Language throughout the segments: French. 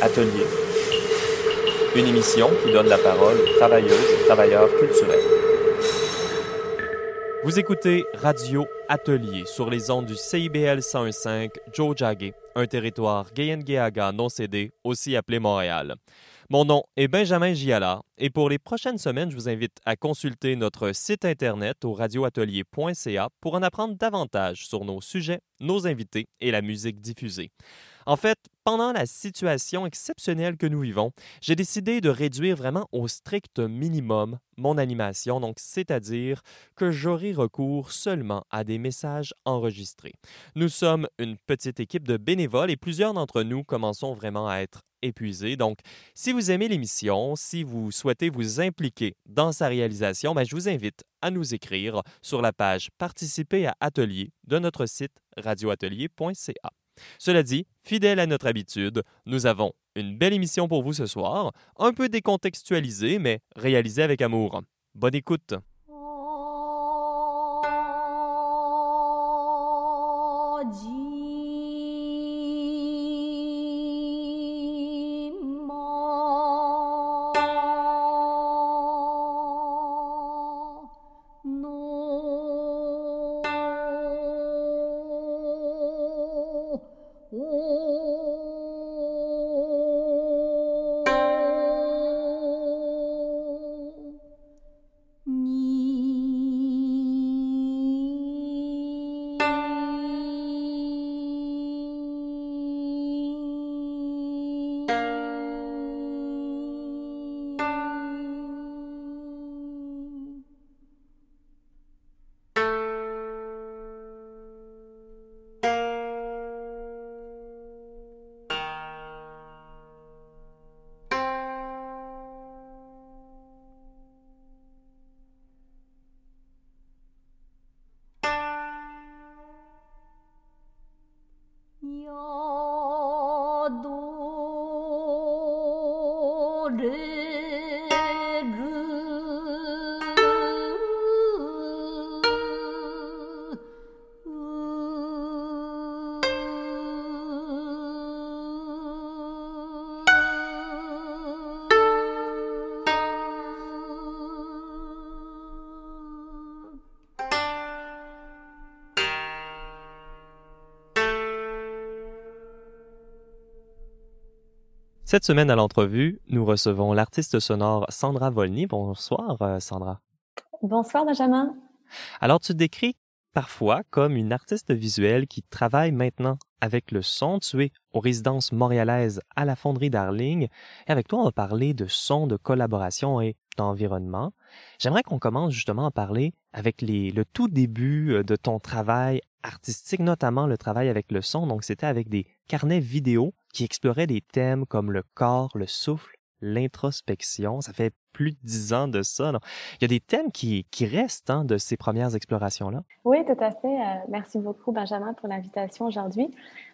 Atelier. Une émission qui donne la parole aux travailleuses et travailleurs culturels. Vous écoutez Radio Atelier sur les ondes du CIBL 101.5 Joe Jagge, un territoire Gayengeaga non cédé, aussi appelé Montréal. Mon nom est Benjamin Giala et pour les prochaines semaines, je vous invite à consulter notre site internet au radioatelier.ca pour en apprendre davantage sur nos sujets, nos invités et la musique diffusée. En fait, pendant la situation exceptionnelle que nous vivons, j'ai décidé de réduire vraiment au strict minimum mon animation, donc c'est-à-dire que j'aurai recours seulement à des messages enregistrés. Nous sommes une petite équipe de bénévoles et plusieurs d'entre nous commençons vraiment à être épuisés. Donc, si vous aimez l'émission, si vous souhaitez vous impliquer dans sa réalisation, ben, je vous invite à nous écrire sur la page Participer à Atelier de notre site radioatelier.ca. Cela dit, fidèle à notre habitude, nous avons une belle émission pour vous ce soir, un peu décontextualisée, mais réalisée avec amour. Bonne écoute! Cette semaine à l'entrevue, nous recevons l'artiste sonore Sandra Volny. Bonsoir, euh, Sandra. Bonsoir, Benjamin. Alors, tu te décris parfois comme une artiste visuelle qui travaille maintenant avec le son. Tu es aux résidences montréalaises à la Fonderie Darling. Et avec toi, on va parler de son, de collaboration et d'environnement. J'aimerais qu'on commence justement à parler avec les, le tout début euh, de ton travail artistique, notamment le travail avec le son. Donc, c'était avec des carnets vidéo qui exploraient des thèmes comme le corps, le souffle, l'introspection. Ça fait plus de dix ans de ça. Il y a des thèmes qui, restent hein, de ces premières explorations-là. Oui, tout à fait. Euh, merci beaucoup, Benjamin, pour l'invitation aujourd'hui.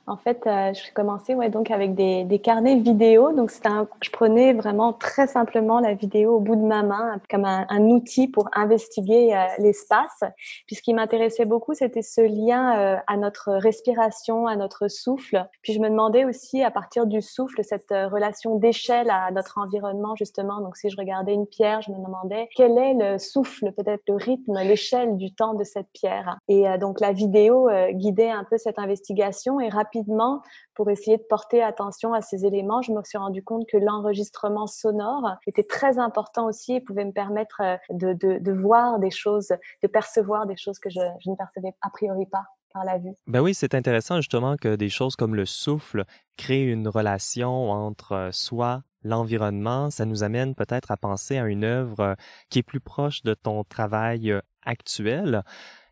En fait, euh, je commençais ouais, donc avec des, carnets vidéo. Donc, un, je prenais vraiment très simplement la vidéo au bout de ma main comme un, outil pour investiguer euh, l'espace. Puis, ce qui m'intéressait beaucoup, c'était ce lien à notre respiration, à notre souffle. Puis, je me demandais aussi, à partir du souffle, cette relation d'échelle à notre environnement, justement. Donc, si je une pierre, je me demandais quel est le souffle, peut-être le rythme, l'échelle du temps de cette pierre. Et donc, la vidéo guidait un peu cette investigation et rapidement, pour essayer de porter attention à ces éléments. Je me suis rendu compte que l'enregistrement sonore était très important aussi et pouvait me permettre euh, de, voir des choses, de percevoir des choses que je ne percevais a priori pas par la vue. Ben oui, c'est intéressant justement que des choses comme le souffle créent une relation entre euh, soi, l'environnement. Ça nous amène peut-être à penser à une œuvre euh, qui est plus proche de ton travail actuel.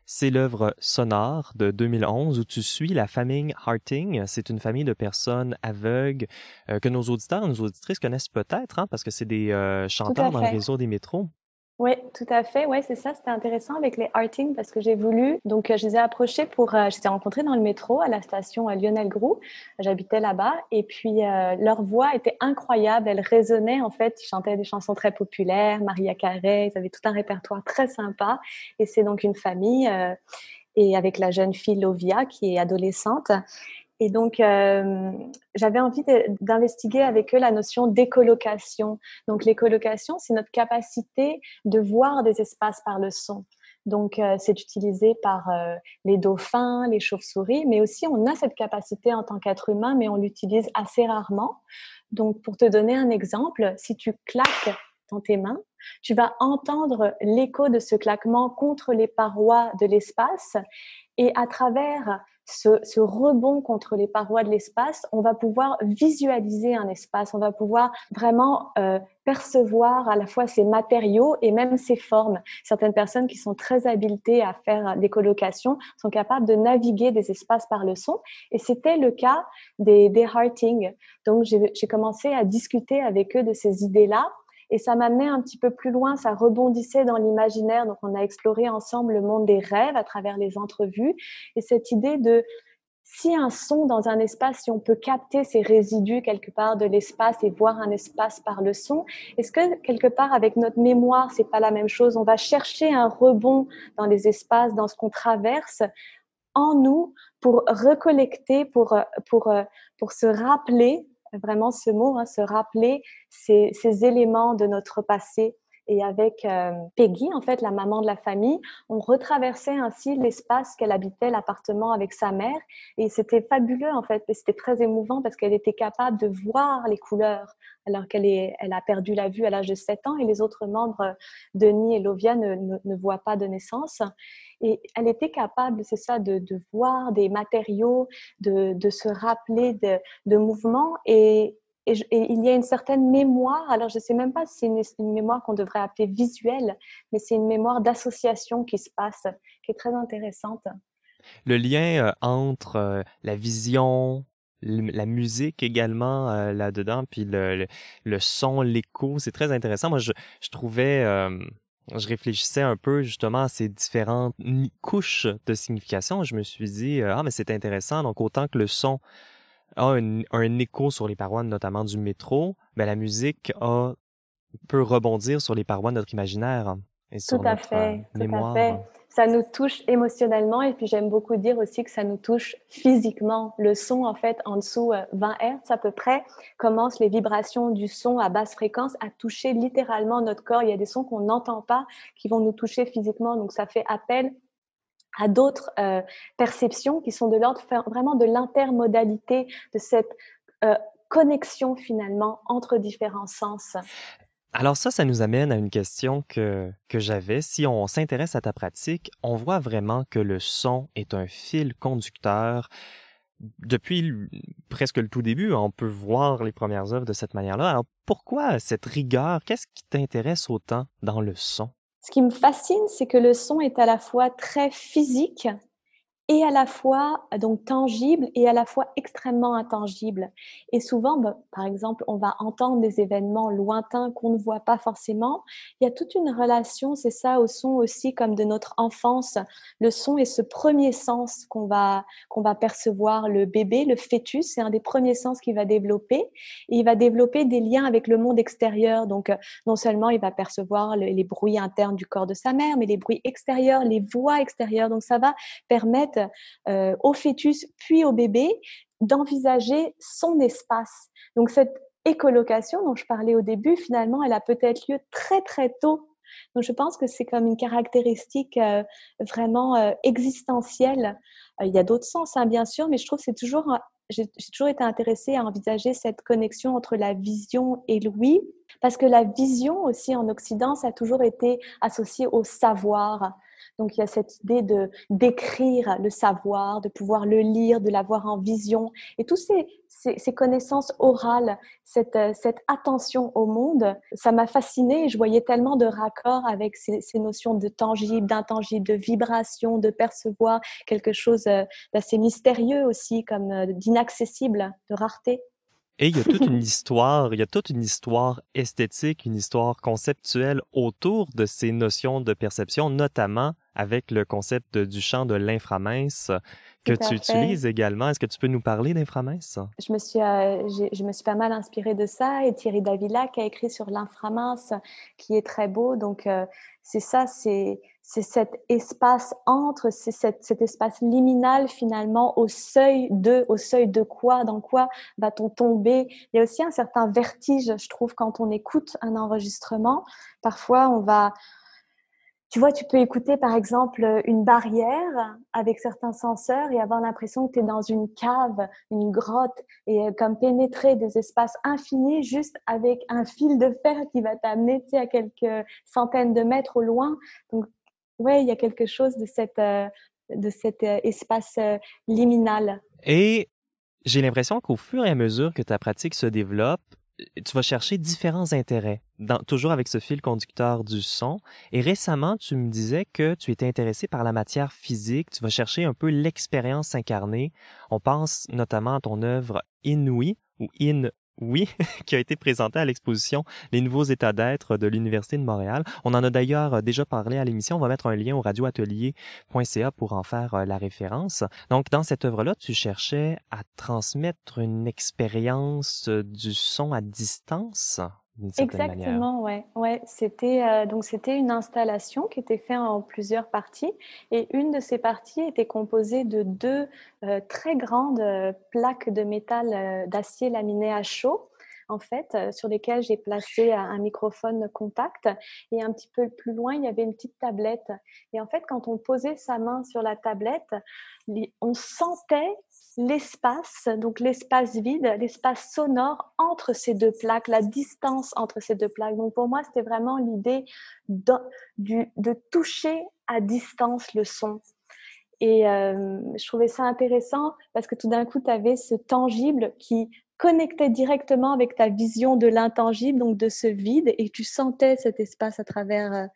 C'est l'œuvre sonore de 2011 où tu suis la famille Harting. C'est une famille de personnes aveugles euh, que nos auditeurs et nos auditrices connaissent peut-être, hein, parce que c'est des euh, chanteurs dans le réseau des métros. Oui, tout à fait. Oui, c'est ça. C'était intéressant avec les Arting parce que j'ai voulu. Donc, euh, je les ai approchés pour. Euh, je les ai rencontrés dans le métro à la station euh, Lionel Groux. J'habitais là-bas. Et puis, leur voix était incroyable. Elle résonnait, en fait. Ils chantaient des chansons très populaires. Maria Carey. Ils avaient tout un répertoire très sympa. Et c'est donc une famille. et avec la jeune fille Lovia qui est adolescente. Et donc, euh, j'avais envie d'investiguer avec eux la notion d'écolocation. Donc, l'écolocation, c'est notre capacité de voir des espaces par le son. Donc, euh, c'est utilisé par euh, les dauphins, les chauves-souris, mais aussi on a cette capacité en tant qu'être humain, mais on l'utilise assez rarement. Donc, pour te donner un exemple, si tu claques dans tes mains, tu vas entendre l'écho de ce claquement contre les parois de l'espace et à travers ce, rebond contre les parois de l'espace, on va pouvoir visualiser un espace, on va pouvoir vraiment euh, percevoir à la fois ces matériaux et même ces formes. Certaines personnes qui sont très habilitées à faire des colocations sont capables de naviguer des espaces par le son. Et c'était le cas des, des Harting. Donc j'ai commencé à discuter avec eux de ces idées-là et ça m'amenait un petit peu plus loin, ça rebondissait dans l'imaginaire. Donc, on a exploré ensemble le monde des rêves à travers les entrevues. Et cette idée de si un son dans un espace, si on peut capter ces résidus quelque part de l'espace et voir un espace par le son, est-ce que quelque part avec notre mémoire, c'est pas la même chose? On va chercher un rebond dans les espaces, dans ce qu'on traverse en nous pour recollecter, pour, pour, pour se rappeler vraiment ce mot, hein, se rappeler ces, ces, éléments de notre passé. Et avec euh, Peggy, en fait, la maman de la famille, on retraversait ainsi l'espace qu'elle habitait, l'appartement avec sa mère. Et c'était fabuleux, en fait. C'était très émouvant parce qu'elle était capable de voir les couleurs alors qu'elle elle a perdu la vue à l'âge de 7 ans et les autres membres, Denis et Lovia, ne, voient pas de naissance. Et elle était capable, c'est ça, de, voir des matériaux, de, de se rappeler de, de mouvements. Et, et, il y a une certaine mémoire, alors je ne sais même pas si c'est une, mémoire qu'on devrait appeler visuelle, mais c'est une mémoire d'association qui se passe, qui est très intéressante. Le lien euh, entre euh, la vision, la musique également euh, là-dedans, puis le, son, l'écho, c'est très intéressant. Moi, je, je trouvais je réfléchissais un peu justement à ces différentes couches de signification. Je me suis dit, ah, mais c'est intéressant. Donc, autant que le son a un, écho sur les parois, notamment du métro, mais ben, la musique a, peut rebondir sur les parois de notre imaginaire et sur tout à notre fait, mémoire. Tout à fait ça nous touche émotionnellement et puis j'aime beaucoup dire aussi que ça nous touche physiquement. Le son, en fait, en dessous 20 euh, Hz à peu près, commence les vibrations du son à basse fréquence à toucher littéralement notre corps. Il y a des sons qu'on n'entend pas qui vont nous toucher physiquement. Donc ça fait appel à d'autres euh, perceptions qui sont de l'ordre vraiment de l'intermodalité, de cette euh, connexion finalement entre différents sens. Alors ça, ça nous amène à une question que, que j'avais. Si on s'intéresse à ta pratique, on voit vraiment que le son est un fil conducteur. Depuis presque le tout début, on peut voir les premières œuvres de cette manière-là. Alors pourquoi cette rigueur? Qu'est-ce qui t'intéresse autant dans le son? Ce qui me fascine, c'est que le son est à la fois très physique et à la fois donc tangible et à la fois extrêmement intangible. Et souvent, bah, par exemple, on va entendre des événements lointains qu'on ne voit pas forcément. Il y a toute une relation, c'est ça, au son aussi, comme de notre enfance. Le son est ce premier sens qu'on va qu'on va percevoir. Le bébé, le fœtus, c'est un des premiers sens qu'il va développer. Et il va développer des liens avec le monde extérieur. Donc, non seulement il va percevoir les bruits internes du corps de sa mère, mais les bruits extérieurs, les voix extérieures. Donc, ça va permettre euh, au fœtus puis au bébé d'envisager son espace. Donc cette écolocation dont je parlais au début, finalement, elle a peut-être lieu très très tôt. Donc je pense que c'est comme une caractéristique euh, vraiment euh, existentielle. il y a d'autres sens, hein, bien sûr, mais je trouve que c'est toujours j'ai toujours été intéressée à envisager cette connexion entre la vision et l'ouïe, parce que la vision aussi en Occident, ça a toujours été associé au savoir. Donc il y a cette idée de d'écrire le savoir, de pouvoir le lire, de l'avoir en vision, et tous ces, ces, connaissances orales, cette, cette, attention au monde, ça m'a fascinée. Je voyais tellement de raccords avec ces, ces notions de tangible, d'intangible, de vibration, de percevoir quelque chose euh, d'assez mystérieux aussi, comme euh, d'inaccessible, de rareté. Et il y a toute une histoire, il y a toute une histoire esthétique, une histoire conceptuelle autour de ces notions de perception, notamment avec le concept du champ de l'inframince que tu utilises également. Est-ce que tu peux nous parler d'inframince? Je me suis, euh, je me suis pas mal inspirée de ça et Thierry Davila qui a écrit sur l'inframince qui est très beau. Donc, euh, c'est ça, c'est c'est cet espace entre, c'est cet, espace liminal finalement au seuil de, au seuil de quoi, dans quoi va-t-on tomber? Il y a aussi un certain vertige, je trouve, quand on écoute un enregistrement. Parfois, on va, tu vois, tu peux écouter par exemple une barrière avec certains senseurs et avoir l'impression que tu es dans une cave, une grotte et euh, comme pénétrer des espaces infinis juste avec un fil de fer qui va t'amener à quelques centaines de mètres au loin. Donc, ouais, il y a quelque chose de, cette, euh, de cet euh, espace liminal. Et j'ai l'impression qu'au fur et à mesure que ta pratique se développe, tu vas chercher différents intérêts, toujours avec ce fil conducteur du son. Et récemment, tu me disais que tu étais intéressé par la matière physique, tu vas chercher un peu l'expérience incarnée. On pense notamment à ton œuvre Inouï ou In oui, qui a été présenté à l'exposition Les nouveaux états d'être de l'Université de Montréal. On en a d'ailleurs euh, déjà parlé à l'émission. On va mettre un lien au radioatelier.ca pour en faire euh, la référence. Donc, dans cette œuvre-là, tu cherchais à transmettre une expérience euh, du son à distance? Exactement, ouais, ouais. C'était euh, donc c'était une installation qui était faite en plusieurs parties et une de ces parties était composée de deux euh, très grandes euh, plaques de métal d'acier laminé à chaud en fait, sur lesquelles j'ai placé un microphone contact. Et un petit peu plus loin, il y avait une petite tablette. Et en fait, quand on posait sa main sur la tablette, on sentait l'espace, donc l'espace vide, l'espace sonore entre ces deux plaques, la distance entre ces deux plaques. Donc pour moi, c'était vraiment l'idée de, toucher à distance le son. Et euh, je trouvais ça intéressant parce que tout d'un coup, tu avais ce tangible qui connectait directement avec ta vision de l'intangible, donc de ce vide, et tu sentais cet espace à travers euh,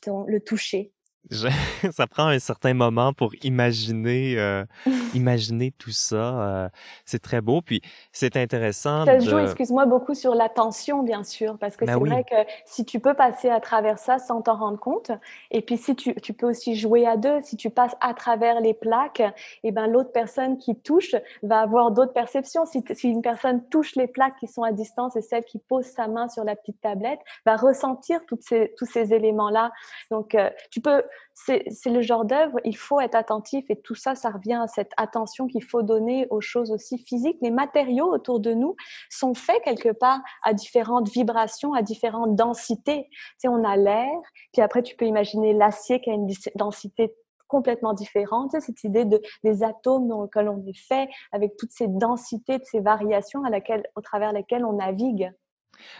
ton, le toucher. ça prend un certain moment pour imaginer, euh, imaginer tout ça. Euh, c'est très beau, puis c'est intéressant. Ça joue, excuse-moi, beaucoup sur l'attention, bien sûr, parce que ben c'est vrai que si tu peux passer à travers ça sans t'en rendre compte, et puis si tu, tu, peux aussi jouer à deux, si tu passes à travers les plaques, et eh ben l'autre personne qui touche va avoir d'autres perceptions. Si, si une personne touche les plaques qui sont à distance et celle qui pose sa main sur la petite tablette va ressentir toutes ces, tous ces éléments-là. Donc, euh, tu peux c'est le genre d'œuvre, il faut être attentif et tout ça, ça revient à cette attention qu'il faut donner aux choses aussi physiques. Les matériaux autour de nous sont faits quelque part à différentes vibrations, à différentes densités. Tu sais, on a l'air, puis après tu peux imaginer l'acier qui a une densité complètement différente. Tu sais, cette idée de, des atomes dans lesquels on est fait, avec toutes ces densités, ces variations à laquelle, au travers lesquelles on navigue.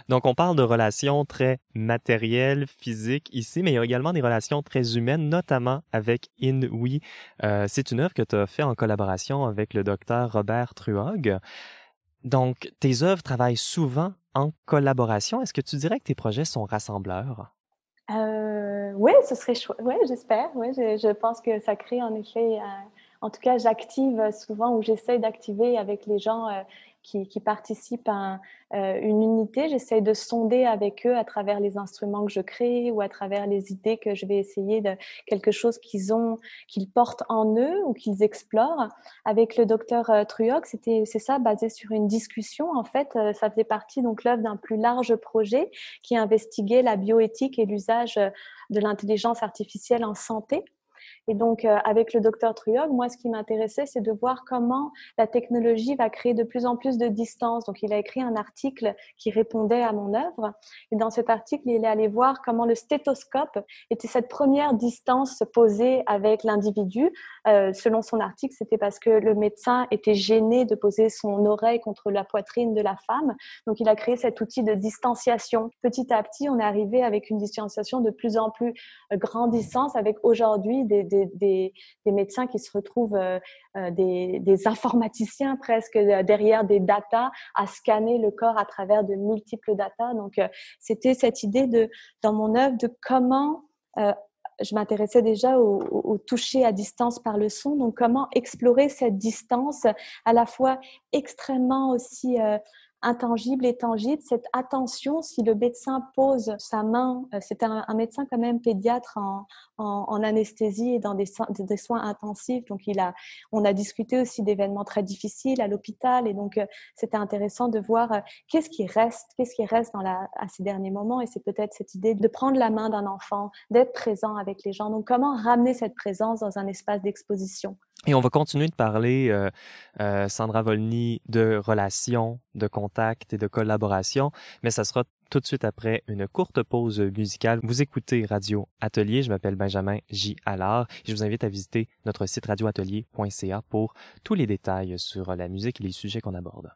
Donc, on parle de relations très matérielles, physiques ici, mais il y a également des relations très humaines, notamment avec Inouï. Euh, c'est une œuvre que tu as fait en collaboration avec le docteur Robert Truog. Donc, tes œuvres travaillent souvent en collaboration. Est-ce que tu dirais que tes projets sont rassembleurs? Euh, oui, ce serait chouette. Oui, j'espère. Oui, je, pense que ça crée en effet. Euh, en tout cas, j'active souvent ou j'essaie d'activer avec les gens qui, participent à euh, une unité. J'essaie de sonder avec eux à travers les instruments que je crée ou à travers les idées que je vais essayer de quelque chose qu'ils ont, qu'ils portent en eux ou qu'ils explorent. Avec le docteur euh, Truoc, c'était c'est ça, basé sur une discussion. En fait, euh, ça faisait partie donc l'œuvre d'un plus large projet qui investiguait la bioéthique et l'usage de l'intelligence artificielle en santé. Et donc, euh, avec le docteur Truog, moi, ce qui m'intéressait, c'est de voir comment la technologie va créer de plus en plus de distance. Donc, il a écrit un article qui répondait à mon œuvre. Et dans cet article, il est allé voir comment le stéthoscope était cette première distance posée avec l'individu. Euh, selon son article, c'était parce que le médecin était gêné de poser son oreille contre la poitrine de la femme. Donc, il a créé cet outil de distanciation. Petit à petit, on est arrivé avec une distanciation de plus en plus euh, grandissante avec aujourd'hui des, médecins qui se retrouvent, euh, euh, des, informaticiens presque derrière des datas à scanner le corps à travers de multiples datas. Donc, euh, c'était cette idée de, dans mon œuvre de comment je m'intéressais déjà au, toucher à distance par le son. Donc, comment explorer cette distance à la fois extrêmement aussi intangible et tangible, cette attention, si le médecin pose sa main, euh, c'est un, médecin quand même pédiatre en, anesthésie et dans des, soins intensifs, donc on a discuté aussi d'événements très difficiles à l'hôpital, et donc euh, c'était intéressant de voir euh, qu'est-ce qui reste, qu'est-ce qui reste à ces derniers moments, et c'est peut-être cette idée de prendre la main d'un enfant, d'être présent avec les gens. Donc comment ramener cette présence dans un espace d'exposition? Et on va continuer de parler, euh, euh, Sandra Volny, de relations, de contacts et de collaboration, mais ça sera tout de suite après une courte pause musicale. Vous écoutez Radio Atelier, je m'appelle Benjamin J. Allard je vous invite à visiter notre site radioatelier.ca pour tous les détails sur la musique et les sujets qu'on aborde.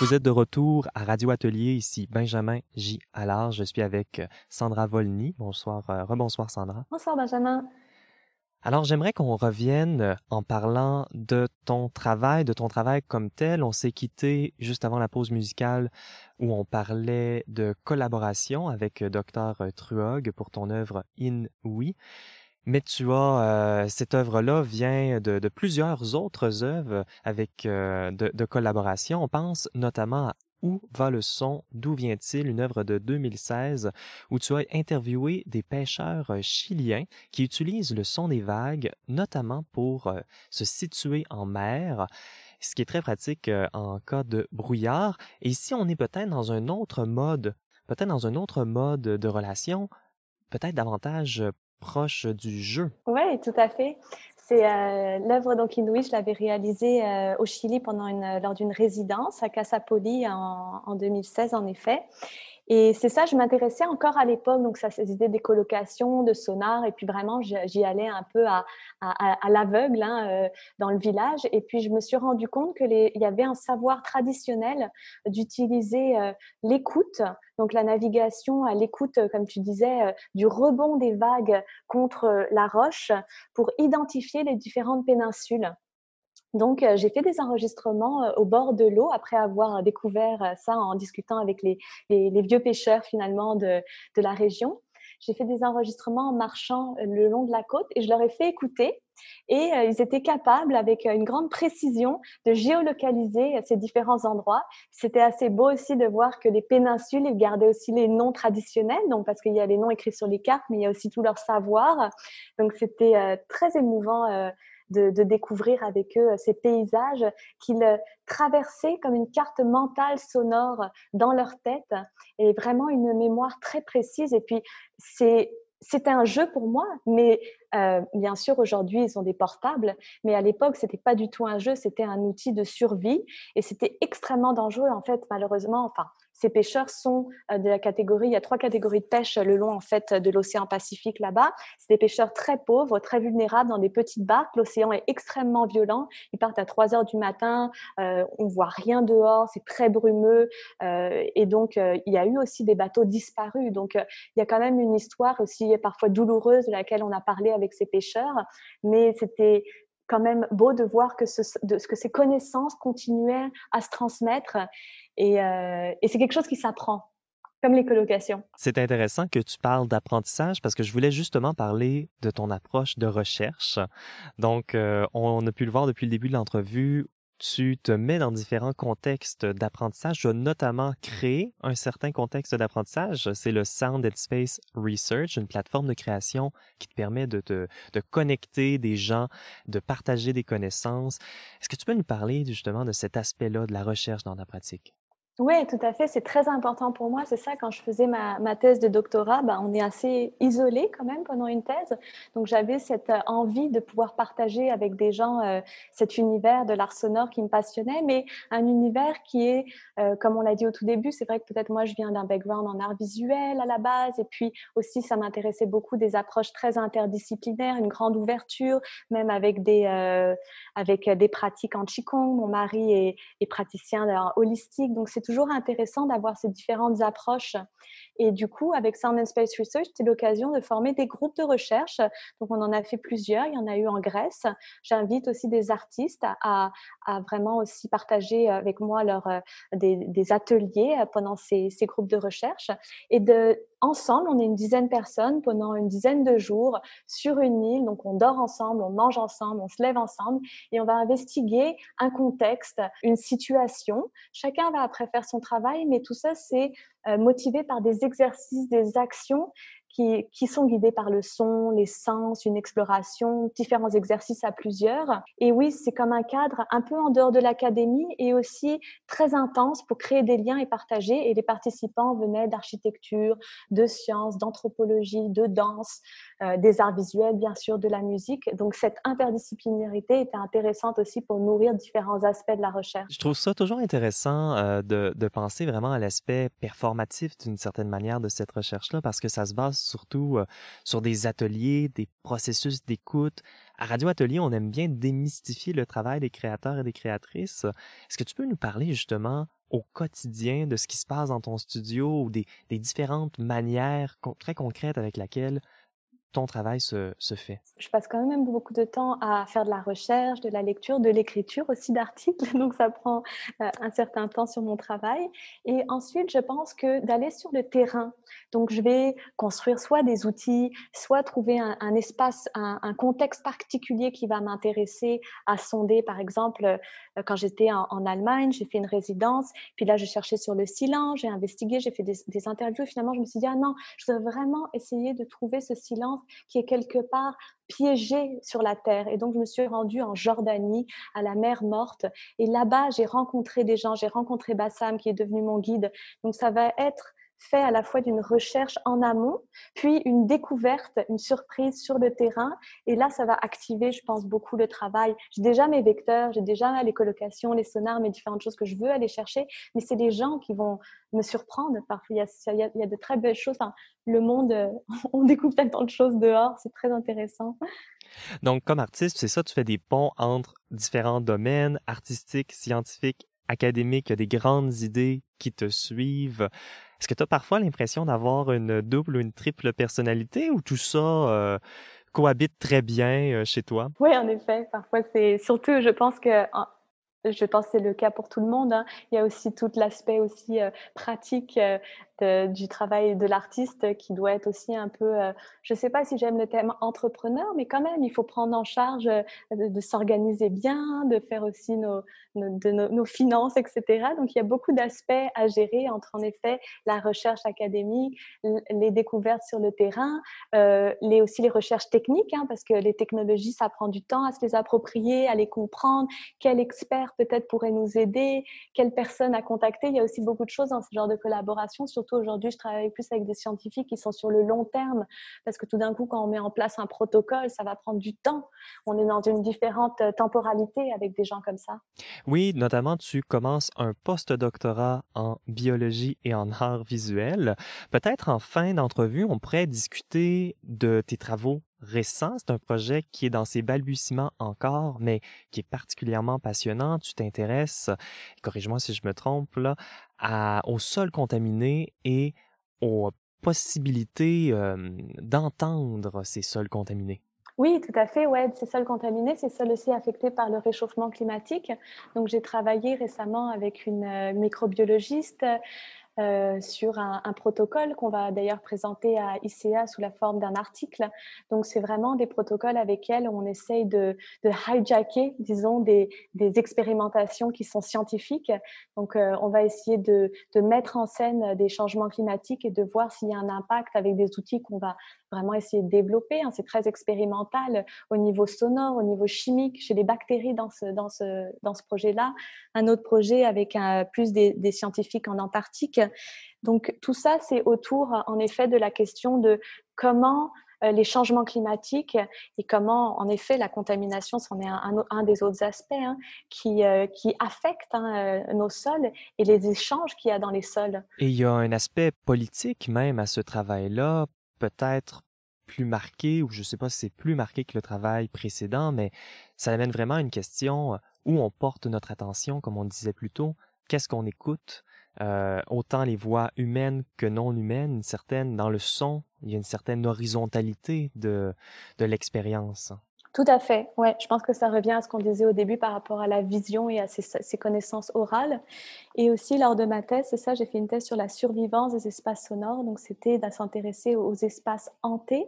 Vous êtes de retour à Radio Atelier, ici Benjamin J. Allard. Je suis avec euh, Sandra Volny. Bonsoir, euh, rebonsoir Sandra. Bonsoir Benjamin. Alors j'aimerais qu'on revienne euh, en parlant de ton travail, de ton travail comme tel. On s'est quitté juste avant la pause musicale où on parlait de collaboration avec Dr Truog pour ton œuvre In Oui. Mais tu as cette œuvre-là vient de, plusieurs autres œuvres avec de, collaboration. On pense notamment à Où va le son, d'où vient-il, une œuvre de 2016 où tu as interviewé des pêcheurs chiliens qui utilisent le son des vagues, notamment pour se situer en mer ce qui est très pratique en cas de brouillard. Et ici, on est peut-être dans un autre mode, peut-être dans un autre mode de relation, peut-être davantage proche du jeu. Oui, tout à fait. C'est euh, l'œuvre donc je l'avais réalisée euh, au Chili pendant une, lors d'une résidence à Casapoli en, en 2016 en effet. Et c'est ça, je m'intéressais encore à l'époque, donc ça, ces idées d'écolocation, de sonar, et puis vraiment, j'y allais un peu à, l'aveugle hein, euh, dans le village. Et puis, je me suis rendu compte que il y avait un savoir traditionnel d'utiliser euh, l'écoute, donc la navigation à l'écoute, comme tu disais, euh, du rebond des vagues contre la roche pour identifier les différentes péninsules. Donc, euh, j'ai fait des enregistrements euh, au bord de l'eau après avoir découvert euh, ça en discutant avec les, vieux pêcheurs finalement de, la région. J'ai fait des enregistrements en marchant le long de la côte et je leur ai fait écouter. Et ils étaient capables, avec une grande précision, de géolocaliser ces différents endroits. C'était assez beau aussi de voir que les péninsules, ils gardaient aussi les noms traditionnels, donc parce qu'il y a les noms écrits sur les cartes, mais il y a aussi tout leur savoir. Donc c'était très émouvant de, découvrir avec eux euh, ces paysages qu'ils euh, traversaient comme une carte mentale sonore dans leur tête et vraiment une mémoire très précise. Et puis, c'est c'était un jeu pour moi, mais euh, bien sûr, aujourd'hui, ils ont des portables, mais à l'époque, c'était pas du tout un jeu, c'était un outil de survie et c'était extrêmement dangereux. En fait, malheureusement, enfin, ces pêcheurs sont euh, de la catégorie, il y a trois catégories de pêche le long en fait de l'océan Pacifique là-bas. C'est des pêcheurs très pauvres, très vulnérables dans des petites barques. L'océan est extrêmement violent. Ils partent à 3 heures du matin, euh, on voit rien dehors, c'est très brumeux euh, et donc euh, il y a eu aussi des bateaux disparus. Donc il y a quand même une histoire aussi parfois douloureuse de laquelle on a parlé avec ces pêcheurs, mais c'était quand même beau de voir que, ce, que ces connaissances continuaient à se transmettre et, euh, c'est quelque chose qui s'apprend comme les colocations. C'est intéressant que tu parles d'apprentissage parce que je voulais justement parler de ton approche de recherche. Donc, euh, on a pu le voir depuis le début de l'entrevue tu te mets dans différents contextes d'apprentissage. Tu as notamment créé un certain contexte d'apprentissage. C'est le Sound and Space Research, une plateforme de création qui te permet de, te, de connecter des gens, de partager des connaissances. Est-ce que tu peux nous parler justement de cet aspect-là de la recherche dans la pratique? Oui, tout à fait. C'est très important pour moi. C'est ça, quand je faisais ma, ma thèse de doctorat, bah, on est assez isolé quand même pendant une thèse. Donc, j'avais cette euh, envie de pouvoir partager avec des gens euh, cet univers de l'art sonore qui me passionnait, mais un univers qui est, euh, comme on l'a dit au tout début, c'est vrai que peut-être moi, je viens d'un background en art visuel à la base, et puis aussi, ça m'intéressait beaucoup des approches très interdisciplinaires, une grande ouverture, même avec des, avec des pratiques en Qigong. Mon mari est, est praticien holistique, donc c'est toujours intéressant d'avoir ces différentes approches. Et du coup, avec Sound and Space Research, c'est l'occasion de former des groupes de recherche. Donc, on en a fait plusieurs. Il y en a eu en Grèce. J'invite aussi des artistes à, à, vraiment aussi partager avec moi leur, euh, des, des ateliers pendant ces, ces groupes de recherche et de ensemble, on est une dizaine de personnes pendant une dizaine de jours sur une île. Donc, on dort ensemble, on mange ensemble, on se lève ensemble et on va investiguer un contexte, une situation. Chacun va après faire son travail, mais tout ça, c'est euh, motivé par des exercices, des actions qui, sont guidés par le son, les sens, une exploration, différents exercices à plusieurs. Et oui, c'est comme un cadre un peu en dehors de l'académie et aussi très intense pour créer des liens et partager. Et les participants venaient d'architecture, de sciences, d'anthropologie, de danse, des arts visuels, bien sûr, de la musique. Donc cette interdisciplinarité était intéressante aussi pour nourrir différents aspects de la recherche. Je trouve ça toujours intéressant euh, de, de penser vraiment à l'aspect performatif d'une certaine manière de cette recherche-là parce que ça se base surtout euh, sur des ateliers, des processus d'écoute. À Radio Atelier, on aime bien démystifier le travail des créateurs et des créatrices. Est-ce que tu peux nous parler justement au quotidien de ce qui se passe dans ton studio ou des, des différentes manières très concrètes avec lesquelles ton travail se, se, fait? Je passe quand même beaucoup de temps à faire de la recherche, de la lecture, de l'écriture aussi d'articles, donc ça prend euh, un certain temps sur mon travail. Et ensuite, je pense que d'aller sur le terrain, donc je vais construire soit des outils, soit trouver un, espace, un, contexte particulier qui va m'intéresser à sonder. Par exemple, euh, quand j'étais en, Allemagne, j'ai fait une résidence, puis là je cherchais sur le silence, j'ai investigué, j'ai fait des interviews. finalement, je me suis dit ah non, je dois vraiment essayer de trouver ce silence qui est quelque part piégé sur la terre. Et donc, je me suis rendue en Jordanie, à la mer morte. Et là-bas, j'ai rencontré des gens. J'ai rencontré Bassam, qui est devenu mon guide. Donc, ça va être fait à la fois d'une recherche en amont, puis une découverte, une surprise sur le terrain. Et là, ça va activer, je pense, beaucoup le travail. J'ai déjà mes vecteurs, j'ai déjà les colocations, les sonars, mes différentes choses que je veux aller chercher, mais c'est les gens qui vont me surprendre. Parfois, il y a, de très belles choses. Le monde, on découvre tellement de choses dehors, c'est très intéressant. Donc, comme artiste, c'est ça, tu fais des ponts entre différents domaines artistiques, scientifiques, académiques, il y a des grandes idées qui te suivent. Est-ce que tu as parfois l'impression d'avoir une double ou une triple personnalité ou tout ça euh, cohabite très bien euh, chez toi? Oui, en effet. Parfois, c'est surtout, je pense que je pense que c'est le cas pour tout le monde. Hein. Il y a aussi tout l'aspect aussi euh, pratique euh, du travail de l'artiste qui doit être aussi un peu, euh, je ne sais pas si j'aime le thème entrepreneur, mais quand même, il faut prendre en charge de, s'organiser bien, de faire aussi nos, de nos, finances, etc. Donc, il y a beaucoup d'aspects à gérer entre, en effet, la recherche académique, les découvertes sur le terrain, les, aussi les recherches techniques, hein, parce que les technologies, ça prend du temps à se les approprier, à les comprendre. Quel expert peut-être pourrait nous aider, quelle personne à contacter. Il y a aussi beaucoup de choses dans ce genre de collaboration. Surtout aujourd'hui, je travaille plus avec des scientifiques qui sont sur le long terme parce que tout d'un coup, quand on met en place un protocole, ça va prendre du temps. On est dans une différente temporalité avec des gens comme ça. Oui, notamment, tu commences un post-doctorat en biologie et en art visuel. Peut-être en fin d'entrevue, on pourrait discuter de tes travaux récents. C'est un projet qui est dans ses balbutiements encore, mais qui est particulièrement passionnant. Tu t'intéresses, corrige-moi si je me trompe, là, à, au sol contaminé et aux possibilités d'entendre ces sols contaminés. Oui, tout à fait. Ouais, ces sols contaminés, ces sols aussi affectés par le réchauffement climatique. Donc, j'ai travaillé récemment avec une euh, microbiologiste euh, sur un, protocole qu'on va d'ailleurs présenter à ICA sous la forme d'un article. Donc, c'est vraiment des protocoles avec lesquels on essaye de, hijacker, disons, des, expérimentations qui sont scientifiques. Donc, euh, on va essayer de, mettre en scène des changements climatiques et de voir s'il y a un impact avec des outils qu'on va vraiment essayer de développer. Hein. C'est très expérimental au niveau sonore, au niveau chimique, chez les bactéries dans ce, projet-là. Un autre projet avec un, plus des scientifiques en Antarctique donc tout ça, c'est autour, en effet, de la question de comment euh, les changements climatiques et comment, en effet, la contamination, c'en est un, des autres aspects hein, qui, euh, qui affectent hein, euh, nos sols et les échanges qu'il y a dans les sols. Et il y a un aspect politique même à ce travail-là, peut-être plus marqué, ou je ne sais pas si c'est plus marqué que le travail précédent, mais ça amène vraiment à une question où on porte notre attention, comme on disait plus tôt, qu'est-ce qu'on écoute, euh, autant les voix humaines que non humaines, une certaine dans le son, il y a une certaine horizontalité de, de l'expérience. Tout à fait, ouais. Je pense que ça revient à ce qu'on disait au début par rapport à la vision et à ses, connaissances orales. Et aussi, lors de ma thèse, c'est ça, j'ai fait une thèse sur la survivance des espaces sonores. Donc, c'était de s'intéresser aux espaces hantés,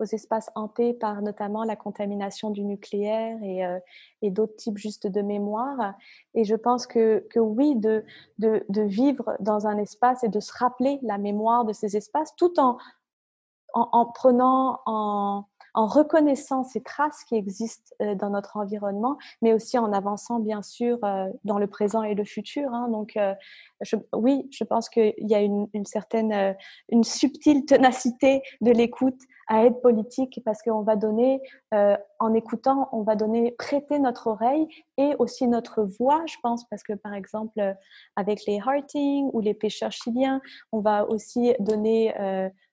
aux espaces hantés par notamment la contamination du nucléaire et, euh, d'autres types juste de mémoire. Et je pense que, oui, de, vivre dans un espace et de se rappeler la mémoire de ces espaces tout en prenant en en reconnaissant ces traces qui existent euh, dans notre environnement, mais aussi en avançant bien sûr euh, dans le présent et le futur. Hein. Donc, euh, oui, je pense qu'il y a une, certaine, une subtile ténacité de l'écoute à être politique parce qu'on va donner, en écoutant, on va donner, prêter notre oreille et aussi notre voix, je pense, parce que par exemple, avec les Harting ou les pêcheurs chiliens, on va aussi donner,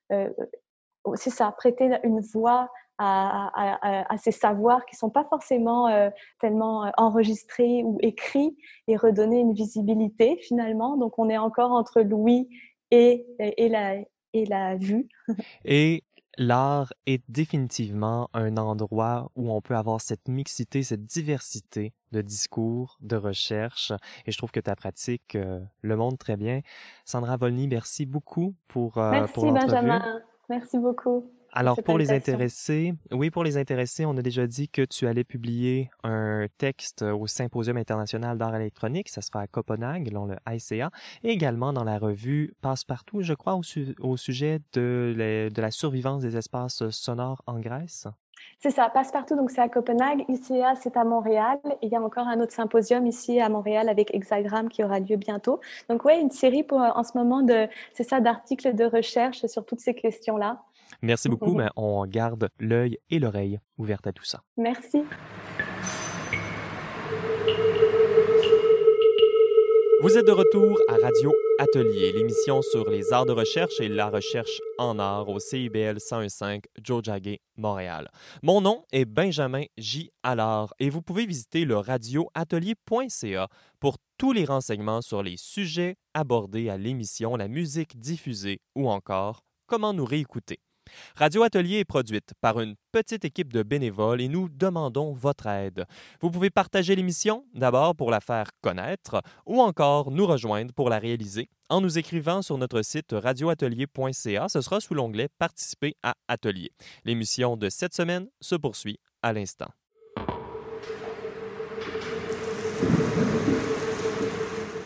c'est ça, prêter une voix à, ces savoirs qui sont pas forcément euh, tellement euh, enregistrés ou écrits et redonner une visibilité finalement. Donc on est encore entre l'ouïe et, et, la, et la vue. Et l'art est définitivement un endroit où on peut avoir cette mixité, cette diversité de discours, de recherche, et je trouve que ta pratique euh, le montre très bien. Sandra Volny, merci beaucoup pour, euh, merci, pour Benjamin. Merci beaucoup. Alors, pour les intéressés, oui, pour les intéressés, on a déjà dit que tu allais publier un texte au Symposium international d'art électronique. Ça se fait à Copenhague, dans le ICA, et également dans la revue Passepartout, je crois, au, sujet de, de la survivance des espaces sonores en Grèce. C'est ça, Passepartout, donc c'est à Copenhague, ICA c'est à Montréal, et il y a encore un autre symposium ici à Montréal avec Hexagram qui aura lieu bientôt. Donc ouais, une série pour en ce moment de, c'est ça, d'articles de recherche sur toutes ces questions-là. Merci beaucoup, mais on garde l'œil et l'oreille ouverts à tout ça. Merci. Vous êtes de retour à Radio Atelier, l'émission sur les arts de recherche et la recherche en art au CIBL 101.5 Jojage, Montréal. Mon nom est Benjamin J. Allard et vous pouvez visiter le radioatelier.ca pour tous les renseignements sur les sujets abordés à l'émission, la musique diffusée ou encore comment nous réécouter. Radio Atelier est produite par une petite équipe de bénévoles et nous demandons votre aide. Vous pouvez partager l'émission, d'abord pour la faire connaître, ou encore nous rejoindre pour la réaliser en nous écrivant sur notre site radioatelier.ca. Ce sera sous l'onglet Participer à Atelier. L'émission de cette semaine se poursuit à l'instant.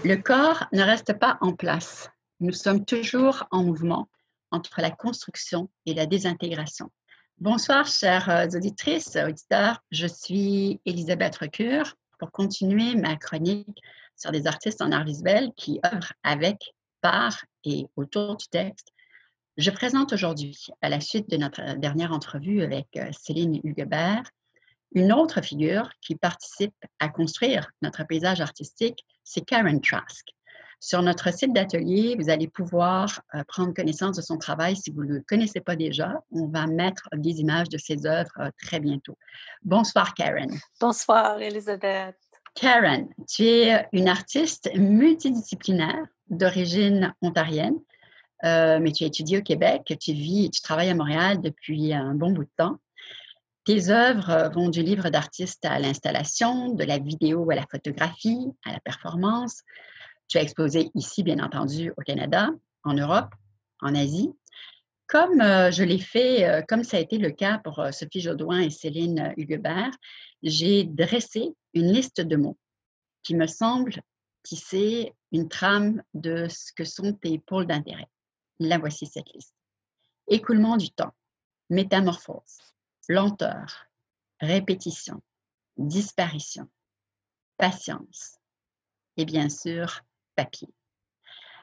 Le corps ne reste pas en place. Nous sommes toujours en mouvement entre la construction et la désintégration. Bonsoir, chères euh, auditrices, auditeurs. Je suis Elisabeth Recure, pour continuer ma chronique sur des artistes en art visuel qui œuvrent avec, par et autour du texte, je présente aujourd'hui, à la suite de notre dernière entrevue avec euh, Céline Huguebert, une autre figure qui participe à construire notre paysage artistique, c'est Karen Trask. Sur notre site d'atelier, vous allez pouvoir euh, prendre connaissance de son travail si vous ne le connaissez pas déjà. On va mettre des images de ses œuvres euh, très bientôt. Bonsoir, Karen. Bonsoir, Elisabeth. Karen, tu es une artiste multidisciplinaire d'origine ontarienne, euh, mais tu as étudié au Québec, tu vis et tu travailles à Montréal depuis un bon bout de temps. Tes œuvres vont du livre d'artiste à l'installation, de la vidéo à la photographie, à la performance. Tu as exposé ici, bien entendu, au Canada, en Europe, en Asie. Comme euh, je l'ai fait, euh, comme ça a été le cas pour Sophie Jaudoin et Céline Huguebert, j'ai dressé une liste de mots qui me semble tisser une trame de ce que sont tes pôles d'intérêt. La voici cette liste. Écoulement du temps, métamorphose, lenteur, répétition, disparition, patience et bien sûr papier.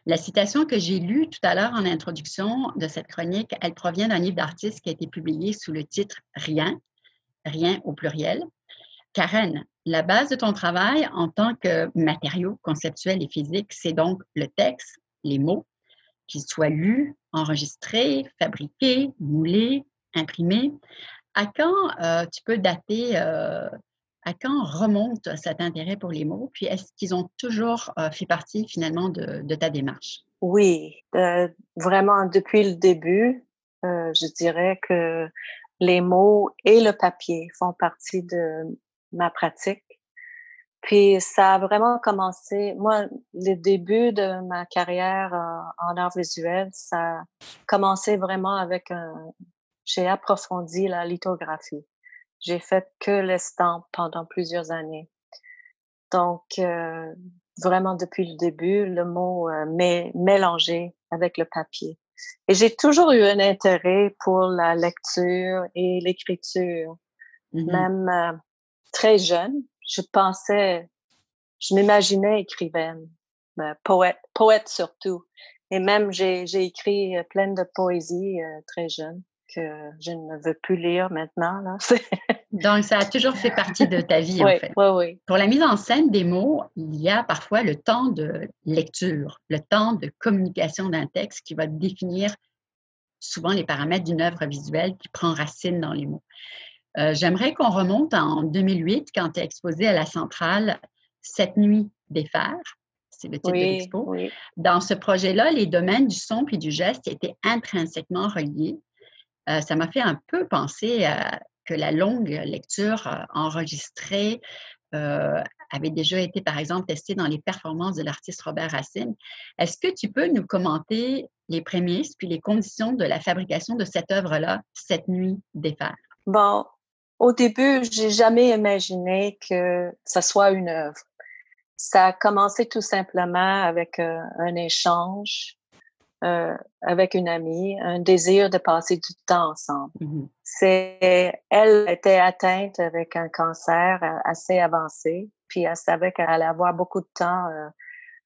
La citation que j'ai lue tout à l'heure en introduction de cette chronique, elle provient d'un livre d'artiste qui a été publié sous le titre Rien, rien au pluriel. Karen, la base de ton travail en tant que matériau conceptuel et physique, c'est donc le texte, les mots, qu'ils soient lus, enregistrés, fabriqués, moulés, imprimés. À quand euh, tu peux dater, euh, à quand remonte cet intérêt pour les mots? Puis est-ce qu'ils ont toujours euh, fait partie finalement de, ta démarche? Oui, vraiment depuis le début, je dirais que les mots et le papier font partie de ma pratique. Puis ça a vraiment commencé, moi, le début de ma carrière en, art visuel, ça a commencé vraiment avec un, j'ai approfondi la lithographie. J'ai fait que l'estampe pendant plusieurs années. Donc, euh, vraiment depuis le début, le mot euh, mélangé avec le papier. Et j'ai toujours eu un intérêt pour la lecture et l'écriture. Mmh Même euh, très jeune, je pensais, je m'imaginais écrivaine, ben, poète, poète surtout. Et même j'ai, j'ai écrit euh, plein de poésie euh, très jeune que je ne veux plus lire maintenant. Là. Donc, ça a toujours fait partie de ta vie, oui, en fait. Oui, oui. Pour la mise en scène des mots, il y a parfois le temps de lecture, le temps de communication d'un texte qui va définir souvent les paramètres d'une œuvre visuelle qui prend racine dans les mots. Euh, j'aimerais qu'on remonte en 2008 quand tu as exposé à la centrale Cette nuit des fers. C'est le titre de l'expo. Dans ce projet-là, les domaines du son et du geste étaient intrinsèquement reliés. Euh, ça m'a fait un peu penser que la longue lecture euh, enregistrée avait déjà été, par exemple, testée dans les performances de l'artiste Robert Racine. Est-ce que tu peux nous commenter les prémices puis les conditions de la fabrication de cette œuvre-là, Cette nuit des fers? Bon, au début, j'ai jamais imaginé que ça soit une œuvre. Ça a commencé tout simplement avec euh, un échange euh, avec une amie, un désir de passer du temps ensemble. C'est, elle était atteinte avec un cancer euh, assez avancé, puis elle savait qu'elle allait avoir beaucoup de temps euh,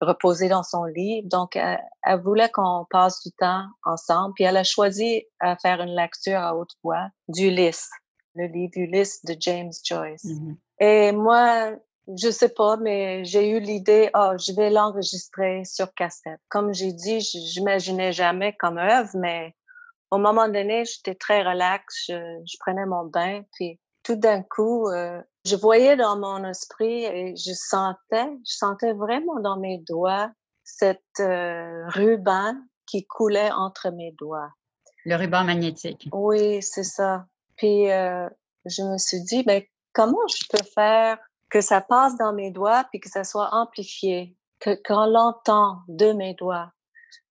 reposé dans son lit. Donc, elle, elle voulait qu'on passe du temps ensemble. Puis elle a choisi à faire une lecture à haute voix d'Ulysse le livre Ulysse de James Joyce. Mm-hmm. Et moi, je sais pas, mais j'ai eu l'idée, oh, je vais l'enregistrer sur cassette. Comme j'ai dit, j'imaginais jamais comme œuvre, mais au moment donné, j'étais très relax, je, prenais mon bain, puis tout d'un coup, euh, je voyais dans mon esprit et je sentais, je sentais vraiment dans mes doigts cette euh, ruban qui coulait entre mes doigts. Le ruban magnétique. Oui, c'est ça. Puis euh, je me suis dit, ben, comment je peux faire que ça passe dans mes doigts puis que ça soit amplifié, que qu'on l'entend de mes doigts.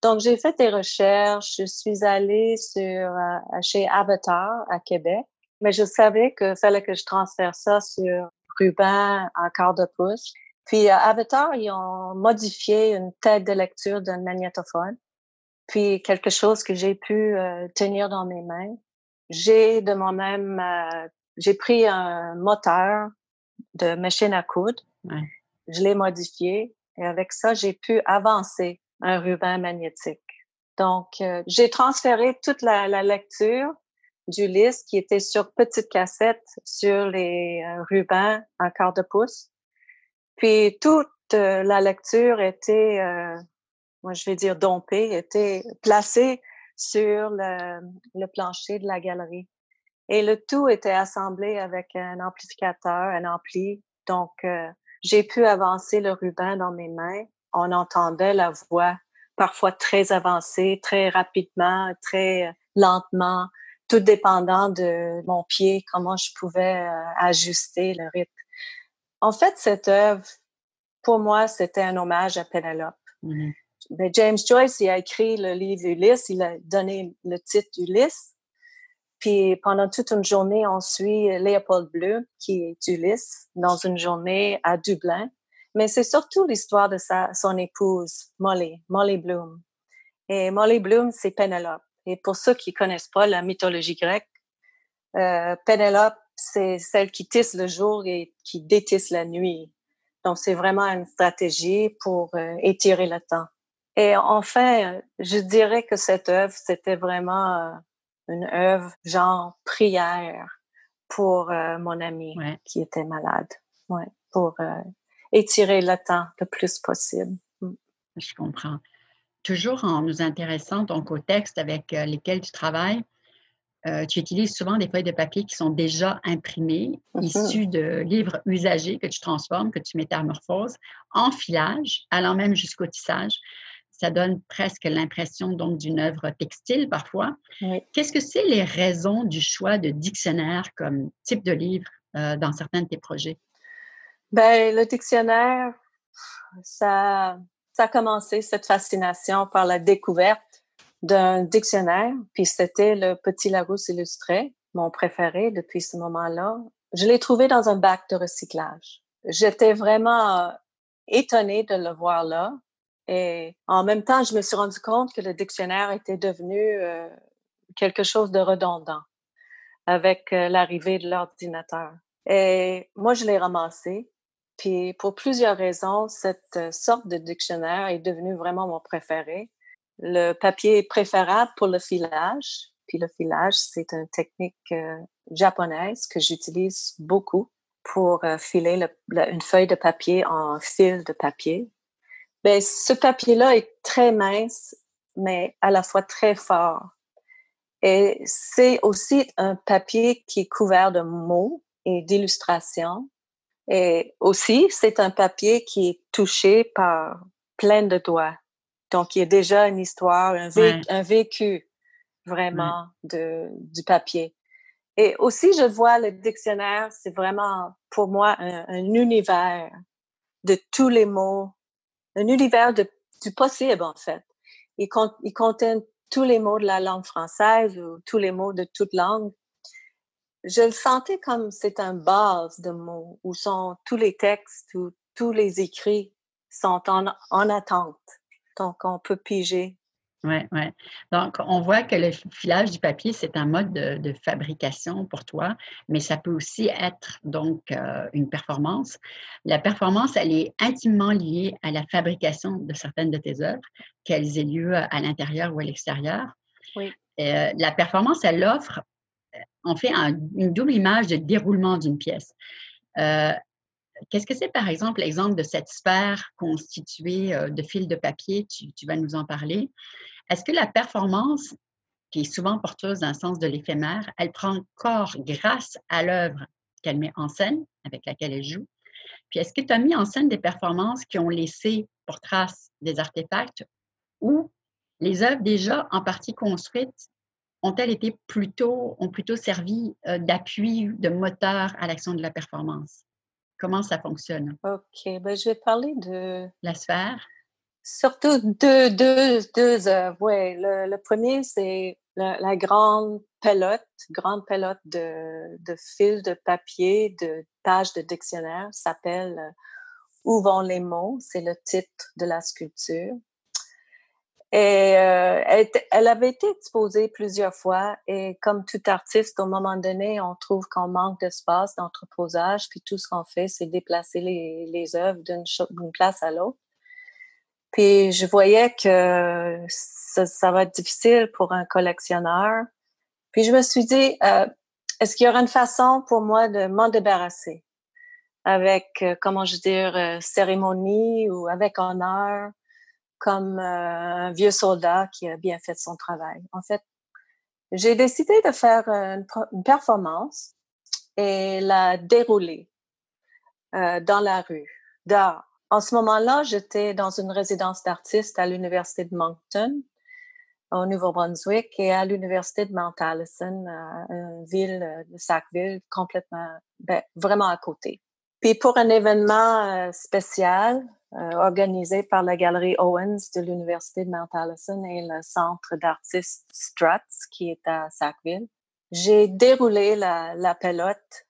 Donc j'ai fait des recherches, je suis allée sur euh, chez Avatar à Québec, mais je savais qu'il fallait que je transfère ça sur ruban en quart de pouce. Puis à Avatar, ils ont modifié une tête de lecture d'un magnétophone, puis quelque chose que j'ai pu euh, tenir dans mes mains j'ai de moi-même, euh, j'ai pris un moteur de machine à coudre Je l'ai modifié et avec ça, j'ai pu avancer un ruban magnétique. Donc, euh, j'ai transféré toute la, lecture du liste qui était sur petite cassette sur les euh, rubans en quart de pouce. Puis toute euh, la lecture était, moi je vais dire dompée, était placée sur le, le, plancher de la galerie. Et le tout était assemblé avec un amplificateur, un ampli. Donc, j'ai pu avancer le ruban dans mes mains. On entendait la voix parfois très avancée, très rapidement, très lentement, tout dépendant de mon pied, comment je pouvais euh, ajuster le rythme. En fait, cette œuvre, pour moi, c'était un hommage à Penelope. Mm-hmm. Ben, James Joyce, il a écrit le livre Ulysse, il a donné le titre Ulysse. Puis pendant toute une journée, on suit Léopold Bleu, qui est Ulysse, dans une journée à Dublin. Mais c'est surtout l'histoire de sa, son épouse, Molly, Molly Bloom. Et Molly Bloom, c'est Pénélope. Et pour ceux qui connaissent pas la mythologie grecque, euh, Pénélope, c'est celle qui tisse le jour et qui détisse la nuit. Donc, c'est vraiment une stratégie pour euh, étirer le temps. Et enfin, je dirais que cette œuvre, c'était vraiment euh, une œuvre genre prière pour euh, mon ami qui était malade. Ouais, pour étirer le temps le plus possible. Mm. Je comprends. Toujours en nous intéressant donc aux textes avec euh, lesquels tu travailles, euh, tu utilises souvent des feuilles de papier qui sont déjà imprimées, mm-hmm. issues de livres usagés que tu transformes, que tu métamorphoses en filage, allant même jusqu'au tissage. Ça donne presque l'impression donc d'une œuvre textile parfois. Qu'est-ce que c'est les raisons du choix de dictionnaire comme type de livre euh, dans certains de tes projets? Ben, le dictionnaire, ça, ça a commencé, cette fascination, par la découverte d'un dictionnaire. Puis c'était le Petit Larousse illustré, mon préféré depuis ce moment-là. Je l'ai trouvé dans un bac de recyclage. J'étais vraiment euh, étonnée de le voir là. Et en même temps, je me suis rendu compte que le dictionnaire était devenu euh, quelque chose de redondant avec euh, l'arrivée de l'ordinateur. Et moi, je l'ai ramassé puis pour plusieurs raisons, cette euh, sorte de dictionnaire est devenu vraiment mon préféré. Le papier est préférable pour le filage. Puis le filage, c'est une technique japonaise que j'utilise beaucoup pour filer une feuille de papier en fil de papier. Ben, ce papier-là est très mince, mais à la fois très fort. Et c'est aussi un papier qui est couvert de mots et d'illustrations. Et aussi, c'est un papier qui est touché par plein de doigts. Donc, il y a déjà une histoire, un, vécu vraiment de, du papier. Et aussi, je vois le dictionnaire, c'est vraiment pour moi un, univers de tous les mots, un univers de, du possible en fait. Il, contient tous les mots de la langue française ou tous les mots de toute langue je le sentais comme c'est un base de mots où sont tous les textes, où tous les écrits sont en, en attente. Donc, on peut piger. Oui, oui. Donc, on voit que le filage du papier, c'est un mode de, fabrication pour toi, mais ça peut aussi être donc euh, une performance. La performance, elle est intimement liée à la fabrication de certaines de tes œuvres, qu'elles aient lieu à l'intérieur ou à l'extérieur. Oui. Euh, la performance, elle offre on fait une double image de déroulement d'une pièce. Euh, qu'est-ce que c'est, par exemple, l'exemple de cette sphère constituée euh, de fils de papier? Tu, vas nous en parler. Est-ce que la performance, qui est souvent porteuse d'un sens de l'éphémère, elle prend corps grâce à l'œuvre qu'elle met en scène, avec laquelle elle joue? Puis est-ce que tu as mis en scène des performances qui ont laissé pour trace des artefacts ou les œuvres déjà en partie construites ont-elles été plutôt, ont plutôt servi euh, d'appui, de moteur à l'action de la performance? Comment ça fonctionne? OK, ben, je vais parler de... La sphère? Surtout deux, deux, deux œuvres, oui. Le, premier, c'est la, grande pelote, grande pelote de, de fils de papier, de pages de dictionnaire, s'appelle euh, Où vont les mots? C'est le titre de la sculpture. Et euh, elle, avait été exposée plusieurs fois et comme tout artiste, au moment donné, on trouve qu'on manque d'espace, d'entreposage, puis tout ce qu'on fait, c'est déplacer les, les œuvres d'une place à l'autre. Puis je voyais que ça, ça, va être difficile pour un collectionneur. Puis je me suis dit, euh, est-ce qu'il y aura une façon pour moi de m'en débarrasser avec, euh, comment je dire, euh, cérémonie ou avec honneur? Comme euh, un vieux soldat qui a bien fait son travail. En fait, j'ai décidé de faire une, performance et la dérouler euh, dans la rue, dehors. En ce moment-là, j'étais dans une résidence d'artistes à l'Université de Moncton, au Nouveau-Brunswick, et à l'Université de Mount Allison, une ville euh, de Sackville, complètement, ben, vraiment à côté. Puis pour un événement spécial, euh, organisé par la Galerie Owens de l'Université de Mount Allison et le Centre d'artistes Struts qui est à Sackville. J'ai déroulé la, la, pelote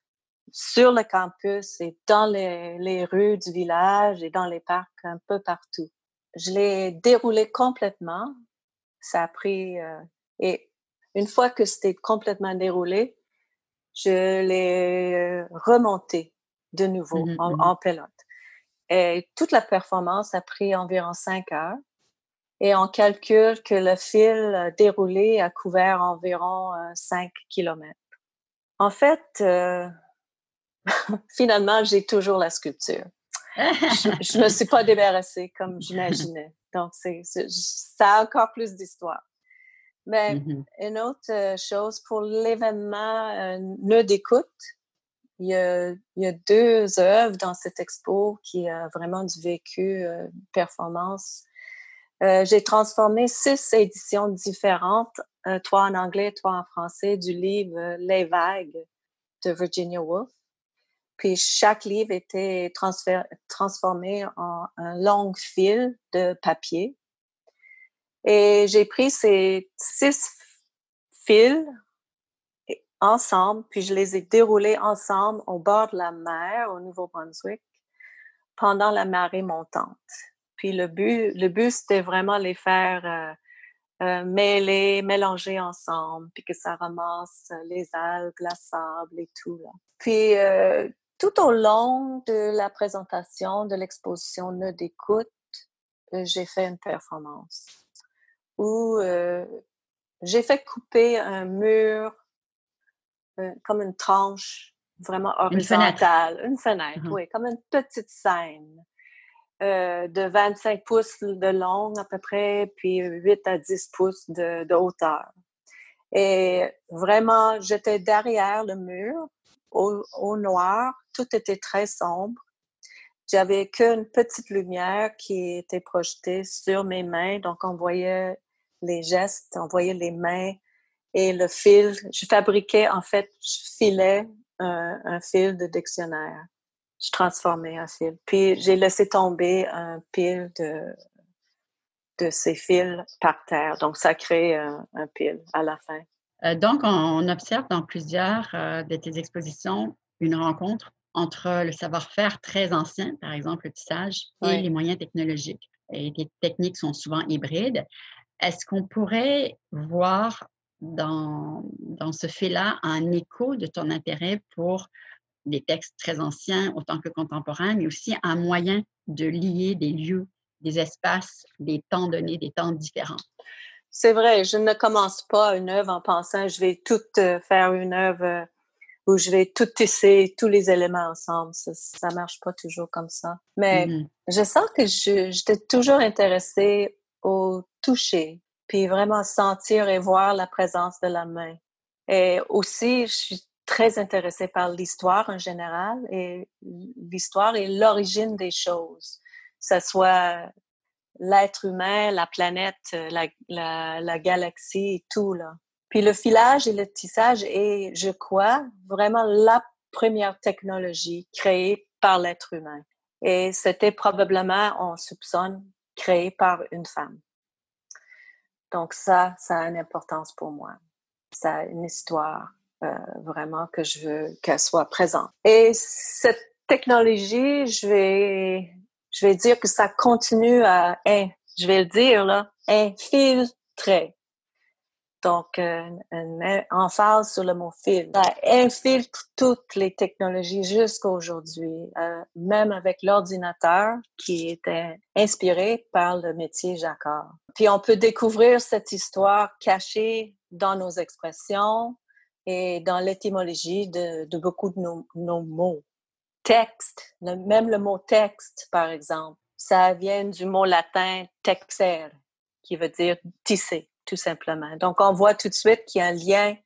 sur le campus et dans les, les, rues du village et dans les parcs un peu partout. Je l'ai déroulé complètement. Ça a pris... Euh, et une fois que c'était complètement déroulé, je l'ai euh, remonté de nouveau mmh en, mmh en pelote. Et toute la performance a pris environ cinq heures. Et on calcule que le fil déroulé a couvert environ 5 euh, kilomètres. En fait, euh, finalement, j'ai toujours la sculpture. je ne me suis pas débarrassée comme j'imaginais. Donc, c'est, ça a encore plus d'histoire. Mais mmh une autre euh, chose, pour l'événement Nœud d'écoute, il y, a, deux œuvres dans cette expo qui a vraiment du vécu, euh, performance. Euh, j'ai transformé six éditions différentes, euh, trois en anglais, trois en français, du livre Les vagues de Virginia Woolf. Puis chaque livre était transformé en un long fil de papier. Et j'ai pris ces six fils ensemble, puis je les ai déroulés ensemble au bord de la mer au Nouveau-Brunswick pendant la marée montante. Puis le but, le but c'était vraiment les faire euh, euh, mêler, mélanger ensemble, puis que ça ramasse les algues, la sable et tout. Puis euh, tout au long de la présentation de l'exposition Nœud d'écoute, j'ai fait une performance où j'ai fait couper un mur comme une tranche vraiment horizontale. Une fenêtre, uh-huh. oui, comme une petite scène. Euh, de 25 pouces de long à peu près, puis 8 à 10 pouces de, hauteur. Et vraiment, j'étais derrière le mur, au, au, noir, tout était très sombre. J'avais qu'une petite lumière qui était projetée sur mes mains, donc on voyait les gestes, on voyait les mains et le fil, je fabriquais, en fait, je filais un, fil de dictionnaire. Je transformais un fil. Puis j'ai laissé tomber un pile de, de ces fils par terre. Donc ça crée un, un pile à la fin. Euh, donc, on, observe dans plusieurs euh, de tes expositions une rencontre entre le savoir-faire très ancien, par exemple le tissage, et les moyens technologiques. Et les techniques sont souvent hybrides. Est-ce qu'on pourrait voir dans, dans ce fait-là un écho de ton intérêt pour des textes très anciens autant que contemporains, mais aussi un moyen de lier des lieux, des espaces, des temps donnés, des temps différents. C'est vrai, je ne commence pas une œuvre en pensant je vais tout euh, faire une œuvre euh, où je vais tout tisser tous les éléments ensemble. Ça, ne marche pas toujours comme ça. Mais mm-hmm. je sens que j'étais toujours intéressée au toucher, puis vraiment sentir et voir la présence de la main. Et aussi, je suis très intéressée par l'histoire en général et l'histoire et l'origine des choses, que ce soit l'être humain, la planète, la, la, la, galaxie tout. Là. Puis le filage et le tissage est, je crois, vraiment la première technologie créée par l'être humain. Et c'était probablement, on soupçonne, créé par une femme. Donc ça, ça a une importance pour moi. Ça a une histoire euh, vraiment que je veux qu'elle soit présente. Et cette technologie, je vais, je vais dire que ça continue à je vais le dire, là, infiltrer. Donc, euh, en phase sur le mot fil. Ça infiltre toutes les technologies jusqu'à aujourd'hui, euh, même avec l'ordinateur qui était inspiré par le métier Jacquard. Puis on peut découvrir cette histoire cachée dans nos expressions et dans l'étymologie de, de, beaucoup de nos, nos mots. Texte, même le mot texte, par exemple, ça vient du mot latin texer, qui veut dire tisser tout simplement. Donc, on voit tout de suite qu'il y a un lien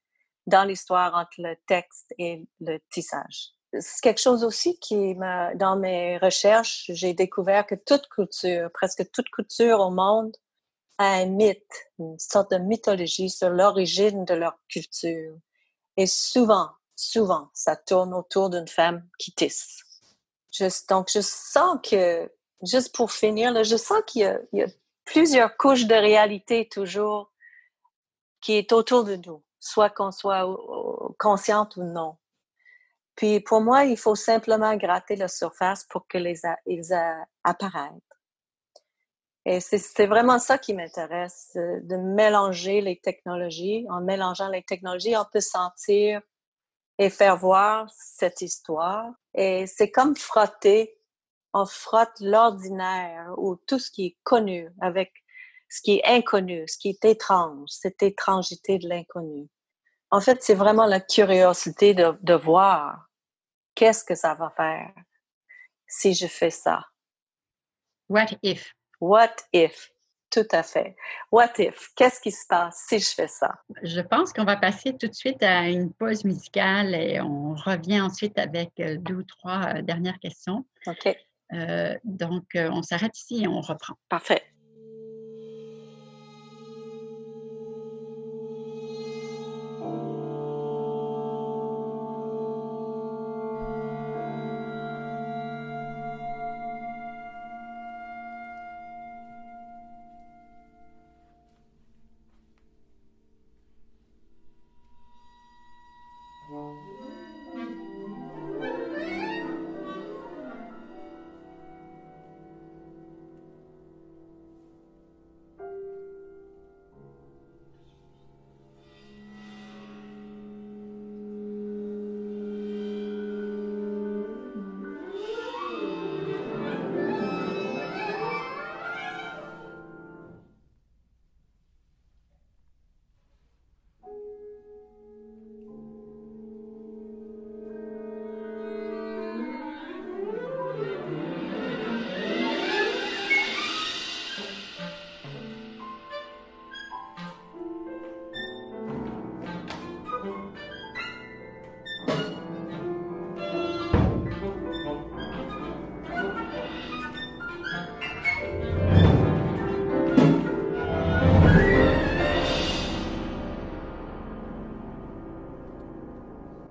dans l'histoire entre le texte et le tissage. C'est quelque chose aussi qui dans mes recherches, j'ai découvert que toute culture, presque toute culture au monde, a un mythe, une sorte de mythologie sur l'origine de leur culture. Et souvent, souvent, ça tourne autour d'une femme qui tisse. Donc, je sens que, juste pour finir, je sens qu'il y a plusieurs couches de réalité toujours qui est autour de nous, soit qu'on soit consciente ou non. Puis pour moi, il faut simplement gratter la surface pour que les ils apparaissent. Et c'est vraiment ça qui m'intéresse, de mélanger les technologies. En mélangeant les technologies, on peut sentir et faire voir cette histoire. Et c'est comme frotter on frotte l'ordinaire ou tout ce qui est connu avec ce qui est inconnu, ce qui est étrange, cette étrangité de l'inconnu. En fait, c'est vraiment la curiosité de, de voir qu'est-ce que ça va faire si je fais ça. What if? What if? Tout à fait. What if? Qu'est-ce qui se passe si je fais ça? Je pense qu'on va passer tout de suite à une pause musicale et on revient ensuite avec euh, deux ou trois euh, dernières questions. OK. Euh, donc, on s'arrête ici et on reprend. Parfait.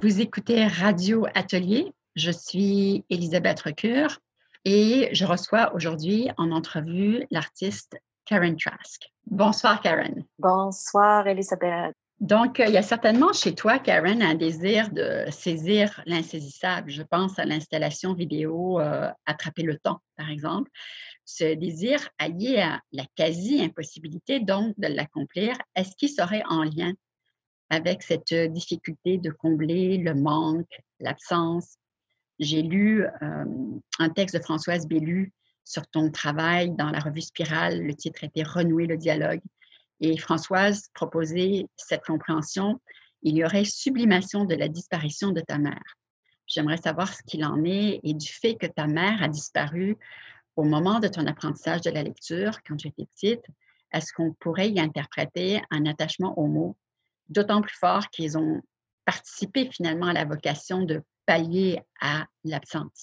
Vous écoutez Radio Atelier. Je suis Elisabeth Recure et je reçois aujourd'hui en entrevue l'artiste Karen Trask. Bonsoir, Karen. Bonsoir, Elisabeth. Donc, il y a certainement chez toi, Karen, un désir de saisir l'insaisissable. Je pense à l'installation vidéo euh, Attraper le temps, par exemple. Ce désir allié à la quasi-impossibilité donc de l'accomplir, est-ce qu'il serait en lien avec cette difficulté de combler le manque, l'absence. J'ai lu un texte de Françoise Bellu sur ton travail dans la revue Spirale. Le titre était Renouer le dialogue. Et Françoise proposait cette compréhension. Il y aurait sublimation de la disparition de ta mère. J'aimerais savoir ce qu'il en est et du fait que ta mère a disparu au moment de ton apprentissage de la lecture, quand tu étais petite. Est-ce qu'on pourrait y interpréter un attachement aux mots? D'autant plus fort qu'ils ont participé finalement à la vocation de pallier à l'absence.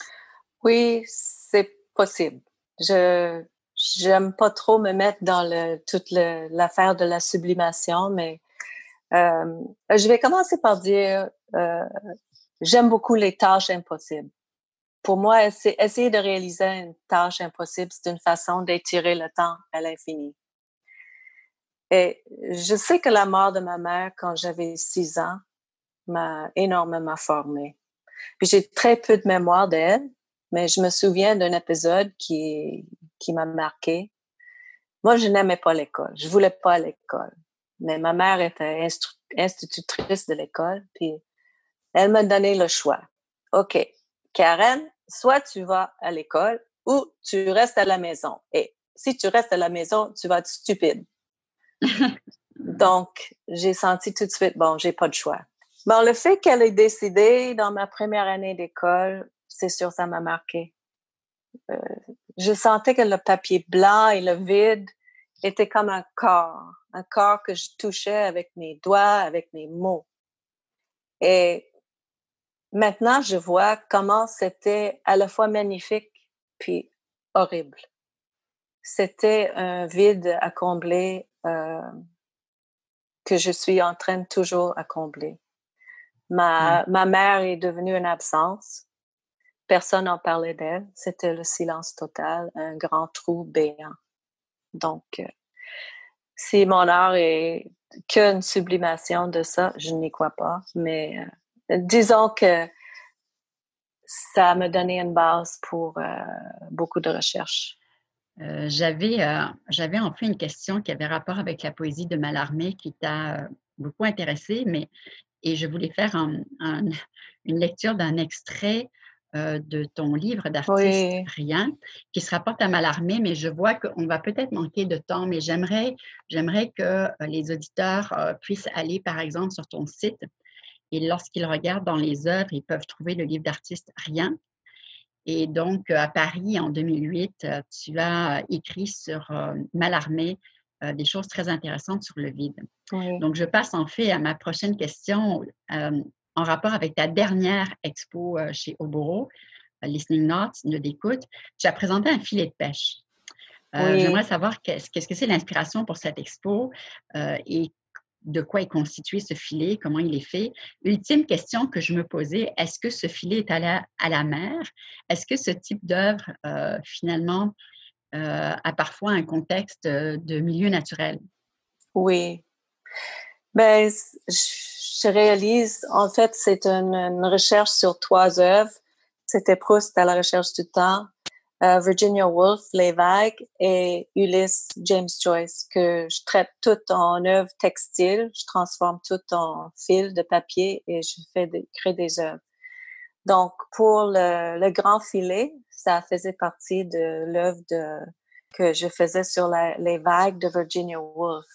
Oui, c'est possible. Je j'aime pas trop me mettre dans le, toute l'affaire de la sublimation, mais euh, je vais commencer par dire euh, j'aime beaucoup les tâches impossibles. Pour moi, essayer de réaliser une tâche impossible, c'est une façon d'étirer le temps à l'infini. Et je sais que la mort de ma mère quand j'avais six ans m'a énormément formée. Puis j'ai très peu de mémoire d'elle, mais je me souviens d'un épisode qui, qui m'a marqué. Moi, je n'aimais pas l'école. Je voulais pas l'école. Mais ma mère était institutrice de l'école, puis elle m'a donné le choix. OK, Karen, soit tu vas à l'école ou tu restes à la maison. Et si tu restes à la maison, tu vas être stupide. Donc, j'ai senti tout de suite, bon, j'ai pas de choix. Bon, le fait qu'elle ait décidé dans ma première année d'école, c'est sûr, ça m'a marqué. Euh, je sentais que le papier blanc et le vide étaient comme un corps, un corps que je touchais avec mes doigts, avec mes mots. Et maintenant, je vois comment c'était à la fois magnifique puis horrible. C'était un vide à combler que je suis en train toujours à combler. Ma, ma mère est devenue une absence. Personne n'en parlait d'elle. C'était le silence total, un grand trou béant. Donc, euh, si mon art est qu'une sublimation de ça, je n'y crois pas. Mais euh, disons que ça m'a donné une base pour euh, beaucoup de recherches. J'avais, j'avais en fait une question qui avait rapport avec la poésie de Mallarmé qui t'a beaucoup intéressée, mais et je voulais faire une lecture d'un extrait euh, de ton livre d'artiste Rien, qui se rapporte à Malarmé, mais je vois qu'on va peut-être manquer de temps, mais j'aimerais, j'aimerais que euh, les auditeurs euh, puissent aller, par exemple, sur ton site et lorsqu'ils regardent dans les œuvres, ils peuvent trouver le livre d'artiste Rien. Et donc, à Paris, en 2008, tu as écrit sur Malarmé des choses très intéressantes sur le vide. Donc, je passe en fait à ma prochaine question en rapport avec ta dernière expo euh, chez Oboro, euh, Listening Notes, de d'écoute, tu as présenté un filet de pêche. Euh, j'aimerais savoir qu'est-ce que c'est l'inspiration pour cette expo et de quoi est constitué ce filet, comment il est fait. Ultime question que je me posais, est-ce que ce filet est à la, mer? Est-ce que ce type d'œuvre, finalement, a parfois un contexte de milieu naturel? Oui. Ben, je réalise, en fait, c'est une, recherche sur trois œuvres. C'était Proust à la recherche du temps, euh, Virginia Woolf, Les vagues et Ulysse James Joyce, que je traite tout en œuvres textiles. Je transforme tout en fil de papier et je fais des, crée des œuvres. Donc, pour le, grand filet, ça faisait partie de l'œuvre que je faisais sur les vagues de Virginia Woolf.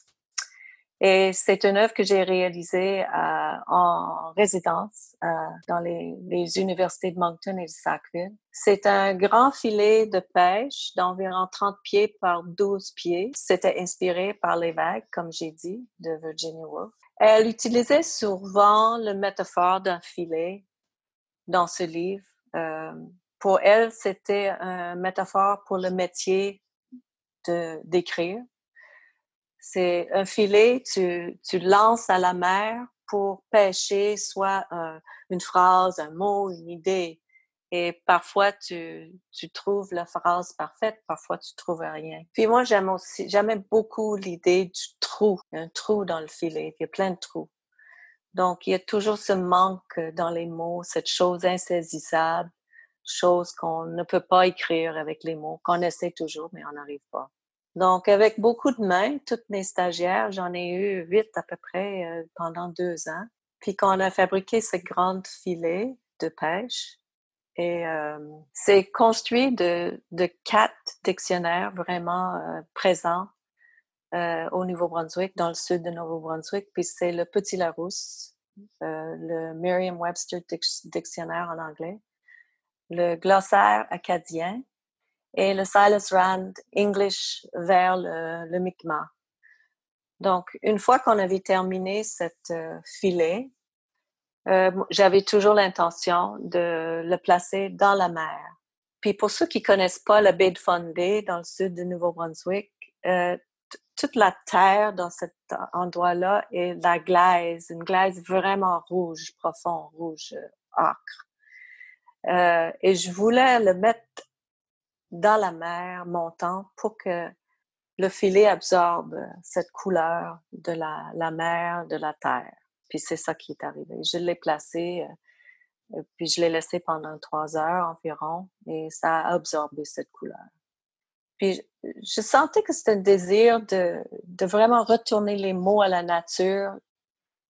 Et c'est une œuvre que j'ai réalisée euh, en résidence euh, dans les, les, universités de Moncton et de Sackville. C'est un grand filet de pêche d'environ 30 pieds par 12 pieds. C'était inspiré par les vagues, comme j'ai dit, de Virginia Woolf. Elle utilisait souvent le métaphore d'un filet dans ce livre. Euh, pour elle, c'était un métaphore pour le métier d'écrire c'est un filet, tu, tu lances à la mer pour pêcher soit une phrase, un mot, une idée. Et parfois, tu, tu trouves la phrase parfaite, parfois, tu trouves rien. Puis moi, j'aime aussi, j'aime beaucoup l'idée du trou, un trou dans le filet. Il y a plein de trous. Donc, il y a toujours ce manque dans les mots, cette chose insaisissable, chose qu'on ne peut pas écrire avec les mots, qu'on essaie toujours, mais on n'arrive pas. Donc, avec beaucoup de mains, toutes mes stagiaires, j'en ai eu huit à peu près euh, pendant deux ans. Puis quand on a fabriqué ce grand filet de pêche, et euh, c'est construit de, de quatre dictionnaires vraiment euh, présents au Nouveau-Brunswick, dans le sud de Nouveau-Brunswick. Puis c'est le Petit Larousse, le Merriam-Webster Dictionnaire en anglais, le glossaire acadien, et le Silas Rand English vers le, le Mi'kmaq. Donc, une fois qu'on avait terminé cette euh, filet, euh, j'avais toujours l'intention de le placer dans la mer. Puis pour ceux qui connaissent pas la baie de Fundy dans le sud du Nouveau-Brunswick, euh, toute la terre dans cet endroit-là est la glaise, une glaise vraiment rouge, profond, rouge, acre. et je voulais le mettre dans la mer montant pour que le filet absorbe cette couleur de la, mer, de la terre. Puis c'est ça qui est arrivé. Je l'ai placé, euh, puis je l'ai laissé pendant trois heures environ, et ça a absorbé cette couleur. Puis je sentais que c'était un désir de, de vraiment retourner les mots à la nature,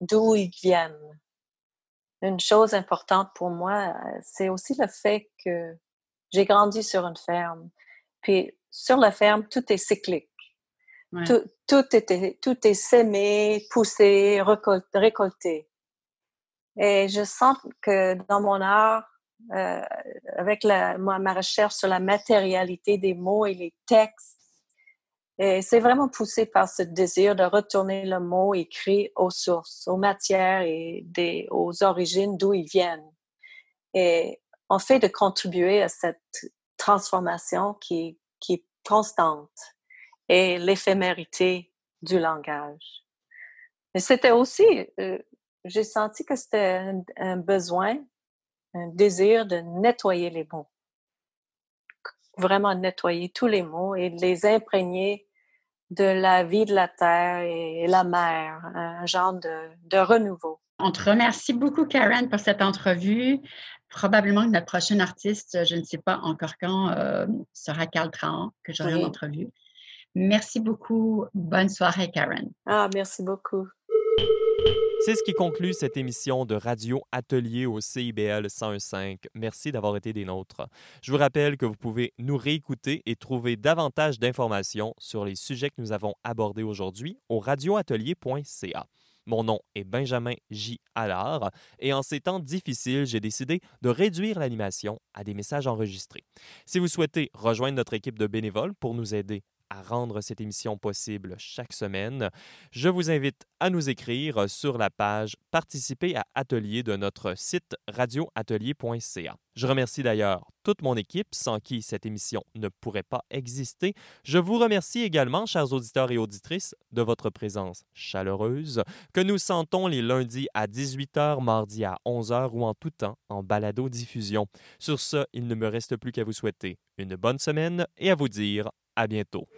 d'où ils viennent. Une chose importante pour moi, c'est aussi le fait que j'ai grandi sur une ferme. Puis sur la ferme, tout est cyclique. Tout, tout, était, tout est sémé, poussé, récolté. Et je sens que dans mon art, euh, avec la, ma recherche sur la matérialité des mots et les textes, et c'est vraiment poussé par ce désir de retourner le mot écrit aux sources, aux matières et des, aux origines d'où ils viennent. Et en fait de contribuer à cette transformation qui, qui est constante et l'éphémérité du langage. Mais c'était aussi, euh, j'ai senti que c'était un, besoin, un désir de nettoyer les mots. Vraiment nettoyer tous les mots et de les imprégner de la vie de la terre et la mer, un genre de, de renouveau. On te remercie beaucoup, Karen, pour cette entrevue. Probablement que notre prochaine artiste, je ne sais pas encore quand, euh, sera Carl Trahan, que j'aurai en entrevue. Merci beaucoup. Bonne soirée, Karen. Ah, merci beaucoup. C'est ce qui conclut cette émission de Radio Atelier au CIBL 101.5. Merci d'avoir été des nôtres. Je vous rappelle que vous pouvez nous réécouter et trouver davantage d'informations sur les sujets que nous avons abordés aujourd'hui au radioatelier.ca. Mon nom est Benjamin J. Allard et en ces temps difficiles, j'ai décidé de réduire l'animation à des messages enregistrés. Si vous souhaitez rejoindre notre équipe de bénévoles pour nous aider à rendre cette émission possible chaque semaine, je vous invite à nous écrire sur la page Participer à Atelier de notre site radioatelier.ca. Je remercie d'ailleurs toute mon équipe sans qui cette émission ne pourrait pas exister. Je vous remercie également, chers auditeurs et auditrices, de votre présence chaleureuse que nous sentons les lundis à 18h, mardi à 11h ou en tout temps en balado-diffusion. Sur ce, il ne me reste plus qu'à vous souhaiter une bonne semaine et à vous dire à bientôt.